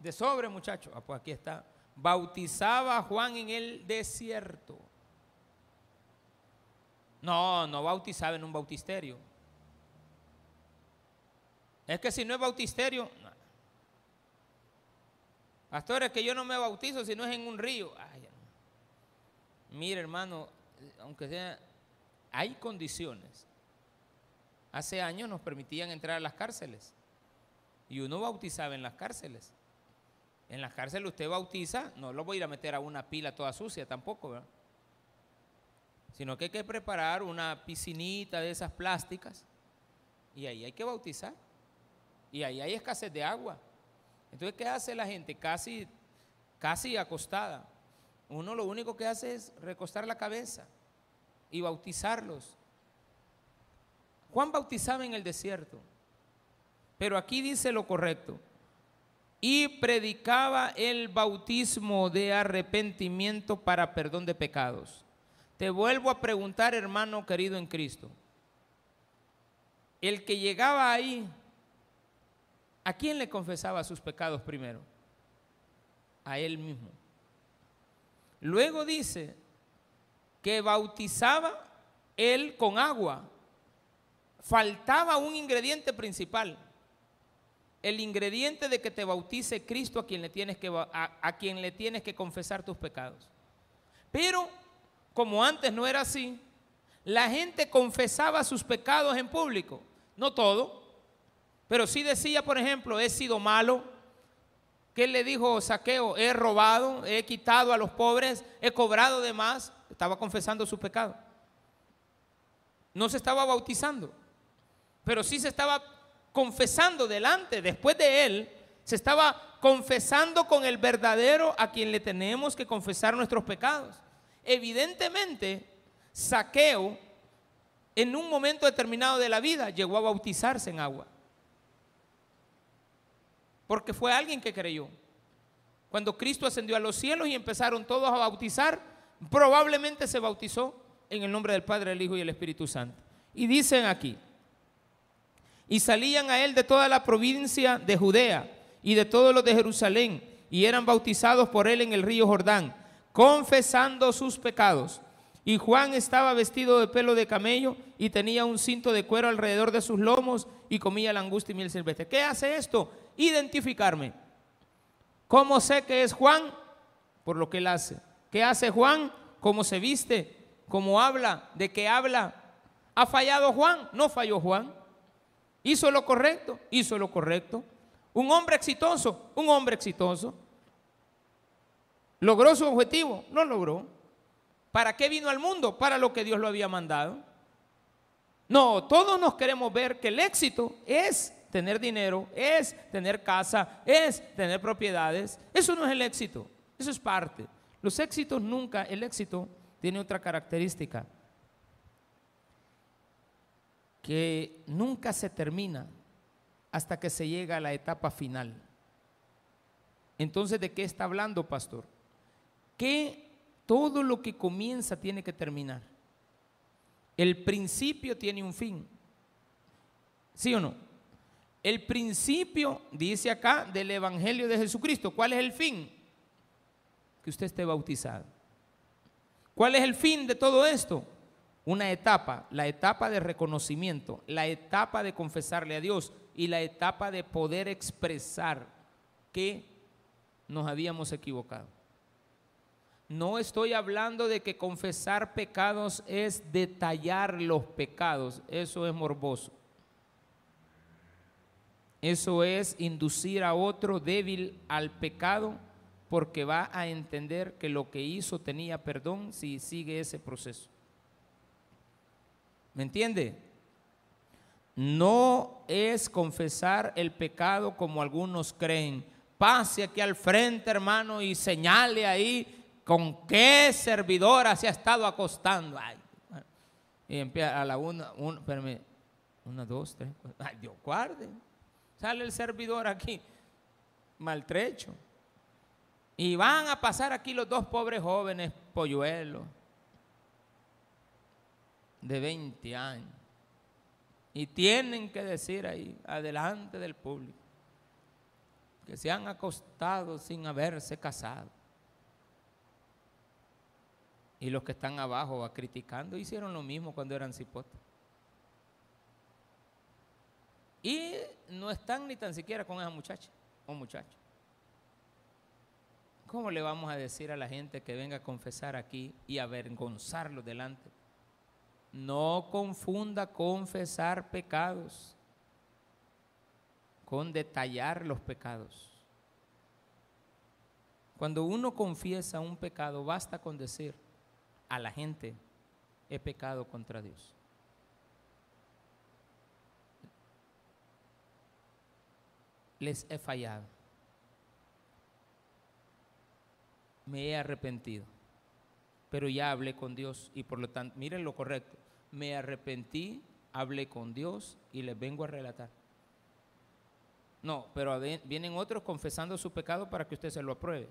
De sobre, muchachos. Ah, pues aquí está. Bautizaba a Juan en el desierto. No, no bautizaba en un bautisterio. Es que si no es bautisterio, no. Pastor, es que yo no me bautizo si no es en un río. Ay, mire, hermano, aunque sea, hay condiciones hace años nos permitían entrar a las cárceles y uno bautizaba en las cárceles. En las cárceles usted bautiza, no lo voy a ir a meter a una pila toda sucia tampoco, ¿verdad? Sino que hay que preparar una piscinita de esas plásticas y ahí hay que bautizar. Y ahí hay escasez de agua. Entonces, ¿qué hace la gente? Casi, casi acostada. Uno lo único que hace es recostar la cabeza y bautizarlos Juan bautizaba en el desierto, pero aquí dice lo correcto. Y predicaba el bautismo de arrepentimiento para perdón de pecados. Te vuelvo a preguntar, hermano querido en Cristo. El que llegaba ahí, ¿a quién le confesaba sus pecados primero? A él mismo. Luego dice que bautizaba él con agua faltaba un ingrediente principal. El ingrediente de que te bautice Cristo a quien le tienes que, a, a quien le tienes que confesar tus pecados. Pero como antes no era así, la gente confesaba sus pecados en público. No todo, pero sí decía, por ejemplo, he sido malo. ¿Qué le dijo Saqueo? He robado, he quitado a los pobres, he cobrado de más. Estaba confesando su pecado. No se estaba bautizando, pero sí se estaba confesando delante, después de él, se estaba confesando con el verdadero a quien le tenemos que confesar nuestros pecados. Evidentemente, Saqueo, en un momento determinado de la vida, llegó a bautizarse en agua. Porque fue alguien que creyó. Cuando Cristo ascendió a los cielos y empezaron todos a bautizar, probablemente se bautizó en el nombre del Padre, el Hijo y el Espíritu Santo. Y dicen aquí, y salían a él de toda la provincia de Judea y de todos los de Jerusalén, y eran bautizados por él en el río Jordán, confesando sus pecados. Y Juan estaba vestido de pelo de camello y tenía un cinto de cuero alrededor de sus lomos y comía langustia y miel silvestre. ¿Qué hace esto? Identificarme. ¿Cómo sé que es Juan? Por lo que él hace. ¿Qué hace Juan? ¿Cómo se viste? ¿Cómo habla? ¿De qué habla? ¿Ha fallado Juan? No falló Juan. ¿Hizo lo correcto? Hizo lo correcto. Un hombre exitoso, un hombre exitoso. ¿Logró su objetivo? No logró. ¿Para qué vino al mundo? Para lo que Dios lo había mandado. No, todos nos queremos ver que el éxito es tener dinero, es tener casa, es tener propiedades. Eso no es el éxito, eso es parte. Los éxitos nunca, el éxito tiene otra característica, que nunca se termina hasta que se llega a la etapa final. Entonces, ¿de qué está hablando, pastor? Que todo lo que comienza tiene que terminar. El principio tiene un fin. ¿Sí o no? El principio, dice acá, del Evangelio de Jesucristo. ¿Cuál es el fin? Que usted esté bautizado. ¿Cuál es el fin de todo esto? Una etapa, la etapa de reconocimiento, la etapa de confesarle a Dios y la etapa de poder expresar que nos habíamos equivocado. No estoy hablando de que confesar pecados es detallar los pecados, eso es morboso. Eso es inducir a otro débil al pecado porque va a entender que lo que hizo tenía perdón si sigue ese proceso. ¿Me entiende? No es confesar el pecado como algunos creen. Pase aquí al frente, hermano, y señale ahí con qué servidora se ha estado acostando. y empieza a la una, una, espérame, una, dos, tres, cuatro. Ay, Dios guarde. Sale el servidor aquí, maltrecho. Y van a pasar aquí los dos pobres jóvenes polluelos de 20 años. Y tienen que decir ahí, adelante del público, que se han acostado sin haberse casado. Y los que están abajo criticando hicieron lo mismo cuando eran cipotes. Y no están ni tan siquiera con esa muchacha o muchacho. ¿Cómo le vamos a decir a la gente que venga a confesar aquí y avergonzarlo delante? No confunda confesar pecados con detallar los pecados. Cuando uno confiesa un pecado, basta con decir a la gente, he pecado contra Dios. Les he fallado. Me he arrepentido. Pero ya hablé con Dios y por lo tanto, miren lo correcto me arrepentí, hablé con Dios y les vengo a relatar. No, pero vienen otros confesando su pecado para que usted se lo apruebe.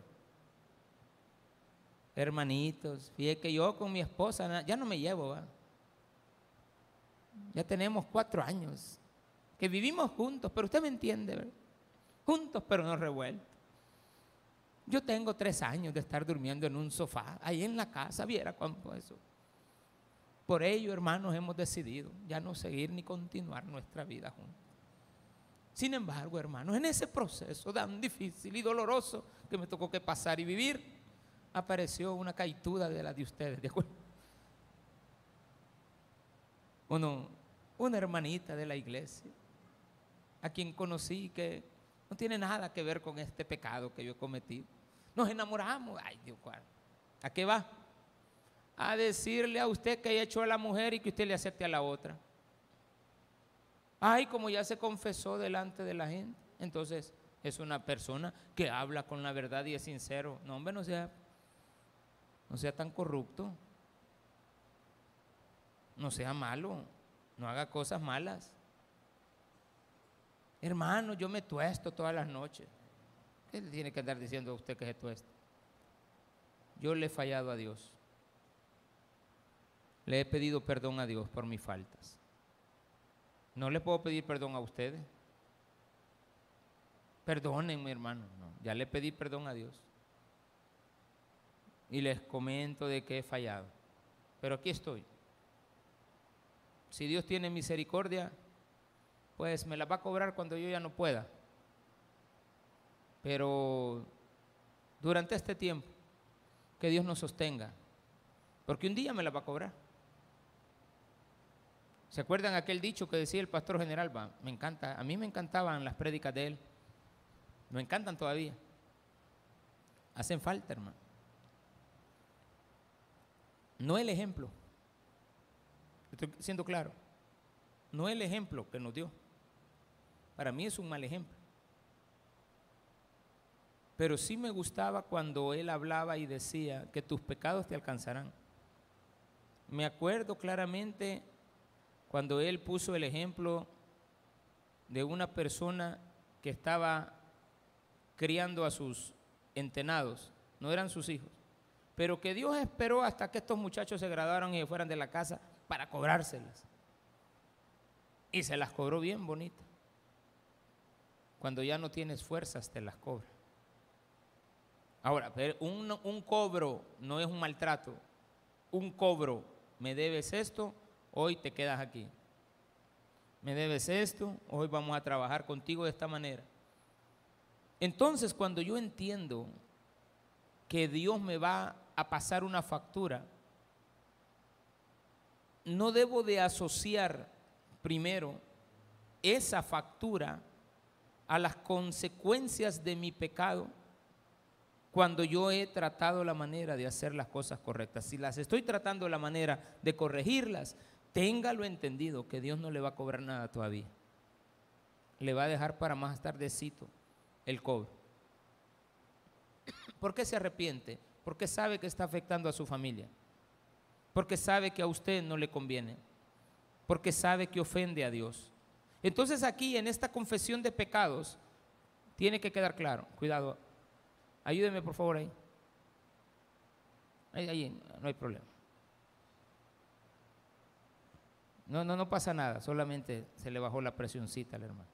Hermanitos, fíjate que yo con mi esposa ya no me llevo, ya tenemos cuatro años que vivimos juntos, pero usted me entiende. Juntos pero no revueltos. Yo tengo tres años de estar durmiendo en un sofá, ahí en la casa, viera cuánto eso. Por ello, hermanos, hemos decidido ya no seguir ni continuar nuestra vida juntos. Sin embargo, hermanos, en ese proceso tan difícil y doloroso que me tocó que pasar y vivir, apareció una caituda de la de ustedes, ¿de acuerdo? Uno, una hermanita de la iglesia, a quien conocí que no tiene nada que ver con este pecado que yo he cometido. Nos enamoramos, ay Dios. ¿A qué va? A decirle a usted que hecho a la mujer y que usted le acepte a la otra. Ay, como ya se confesó delante de la gente. Entonces es una persona que habla con la verdad y es sincero. No, hombre, no sea, no sea tan corrupto. No sea malo. No haga cosas malas. Hermano, yo me tuesto todas las noches. ¿Qué le tiene que andar diciendo a usted que se tuesta? Yo le he fallado a Dios. Le he pedido perdón a Dios por mis faltas. No le puedo pedir perdón a ustedes. Perdónenme, hermano. ya le pedí perdón a Dios. Y les comento de que he fallado. Pero aquí estoy. Si Dios tiene misericordia, pues me la va a cobrar cuando yo ya no pueda. Pero durante este tiempo, que Dios nos sostenga, porque un día me la va a cobrar. ¿Se acuerdan aquel dicho que decía el pastor general? me encanta, a mí me encantaban las prédicas de él. Me encantan todavía. Hacen falta, hermano. No el ejemplo. Estoy siendo claro. No el ejemplo que nos dio. Para mí es un mal ejemplo. Pero sí me gustaba cuando él hablaba y decía que tus pecados te alcanzarán. Me acuerdo claramente cuando él puso el ejemplo de una persona que estaba criando a sus entenados, no eran sus hijos, pero que Dios esperó hasta que estos muchachos se graduaron y se fueran de la casa para cobrárselas. Y se las cobró bien bonita. Cuando ya no tienes fuerzas, te las cobra. Ahora, un, un cobro no es un maltrato. Un cobro, me debes esto, hoy te quedas aquí. Me debes esto, hoy vamos a trabajar contigo de esta manera. Entonces, cuando yo entiendo que Dios me va a pasar una factura, no debo de asociar primero esa factura a las consecuencias de mi pecado cuando yo he tratado la manera de hacer las cosas correctas. Si las estoy tratando la manera de corregirlas, téngalo entendido que Dios no le va a cobrar nada todavía. Le va a dejar para más tardecito el cobro. ¿Por qué se arrepiente? Porque sabe que está afectando a su familia. Porque sabe que a usted no le conviene. Porque sabe que ofende a Dios. Entonces aquí en esta confesión de pecados tiene que quedar claro. Cuidado. Ayúdeme por favor ahí. Ahí, ahí no hay problema. No, no, no pasa nada, solamente se le bajó la presioncita al hermano.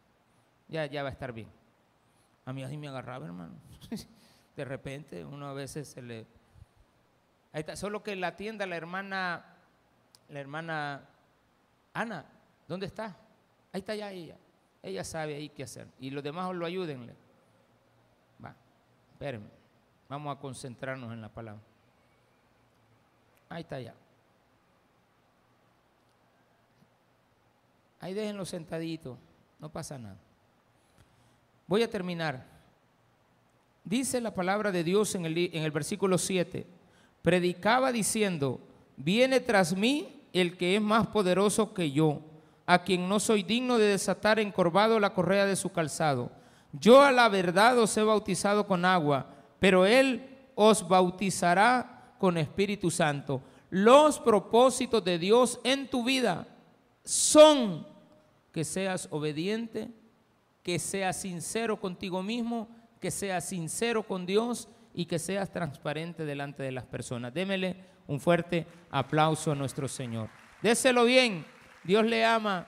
Ya, ya va a estar bien. A mí así me agarraba, hermano. (laughs) De repente, uno a veces se le. Ahí está, solo que la tienda, la hermana, la hermana Ana, ¿dónde está? Ahí está ya ella. Ella sabe ahí qué hacer. Y los demás lo ayúdenle. Va, espérenme. Vamos a concentrarnos en la palabra. Ahí está ya. Ahí déjenlo sentadito, no pasa nada. Voy a terminar. Dice la palabra de Dios en el, en el versículo 7. Predicaba diciendo, viene tras mí el que es más poderoso que yo, a quien no soy digno de desatar encorvado la correa de su calzado. Yo a la verdad os he bautizado con agua, pero él os bautizará con Espíritu Santo. Los propósitos de Dios en tu vida son que seas obediente, que seas sincero contigo mismo, que seas sincero con Dios y que seas transparente delante de las personas. Démele un fuerte aplauso a nuestro Señor. Déselo bien. Dios le ama.